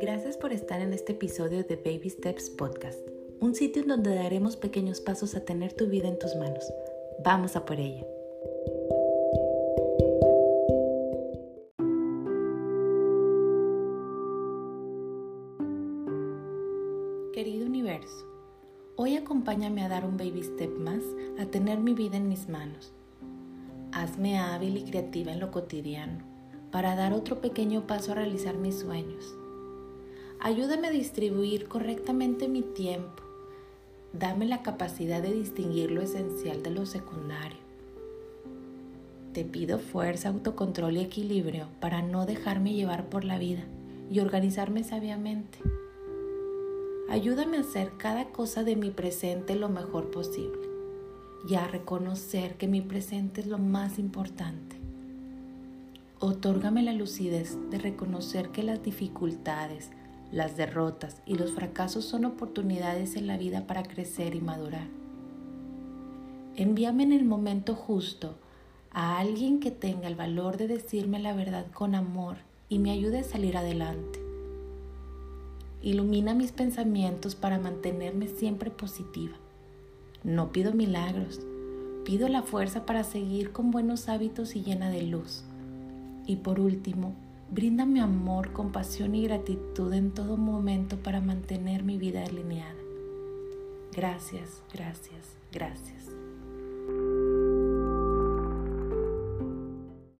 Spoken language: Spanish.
Gracias por estar en este episodio de Baby Steps Podcast, un sitio en donde daremos pequeños pasos a tener tu vida en tus manos. Vamos a por ella. Querido universo, hoy acompáñame a dar un baby step más a tener mi vida en mis manos. Hazme hábil y creativa en lo cotidiano para dar otro pequeño paso a realizar mis sueños Ayúdame a distribuir correctamente mi tiempo. Dame la capacidad de distinguir lo esencial de lo secundario. Te pido fuerza, autocontrol y equilibrio para no dejarme llevar por la vida y organizarme sabiamente. Ayúdame a hacer cada cosa de mi presente lo mejor posible y a reconocer que mi presente es lo más importante. Otórgame la lucidez de reconocer que las dificultades, las derrotas y los fracasos son oportunidades en la vida para crecer y madurar. Envíame en el momento justo a alguien que tenga el valor de decirme la verdad con amor y me ayude a salir adelante. Ilumina mis pensamientos para mantenerme siempre positiva. No pido milagros, pido la fuerza para seguir con buenos hábitos y llena de luz. Y por último, Bríndame amor, compasión y gratitud en todo momento para mantener mi vida alineada. Gracias, gracias, gracias.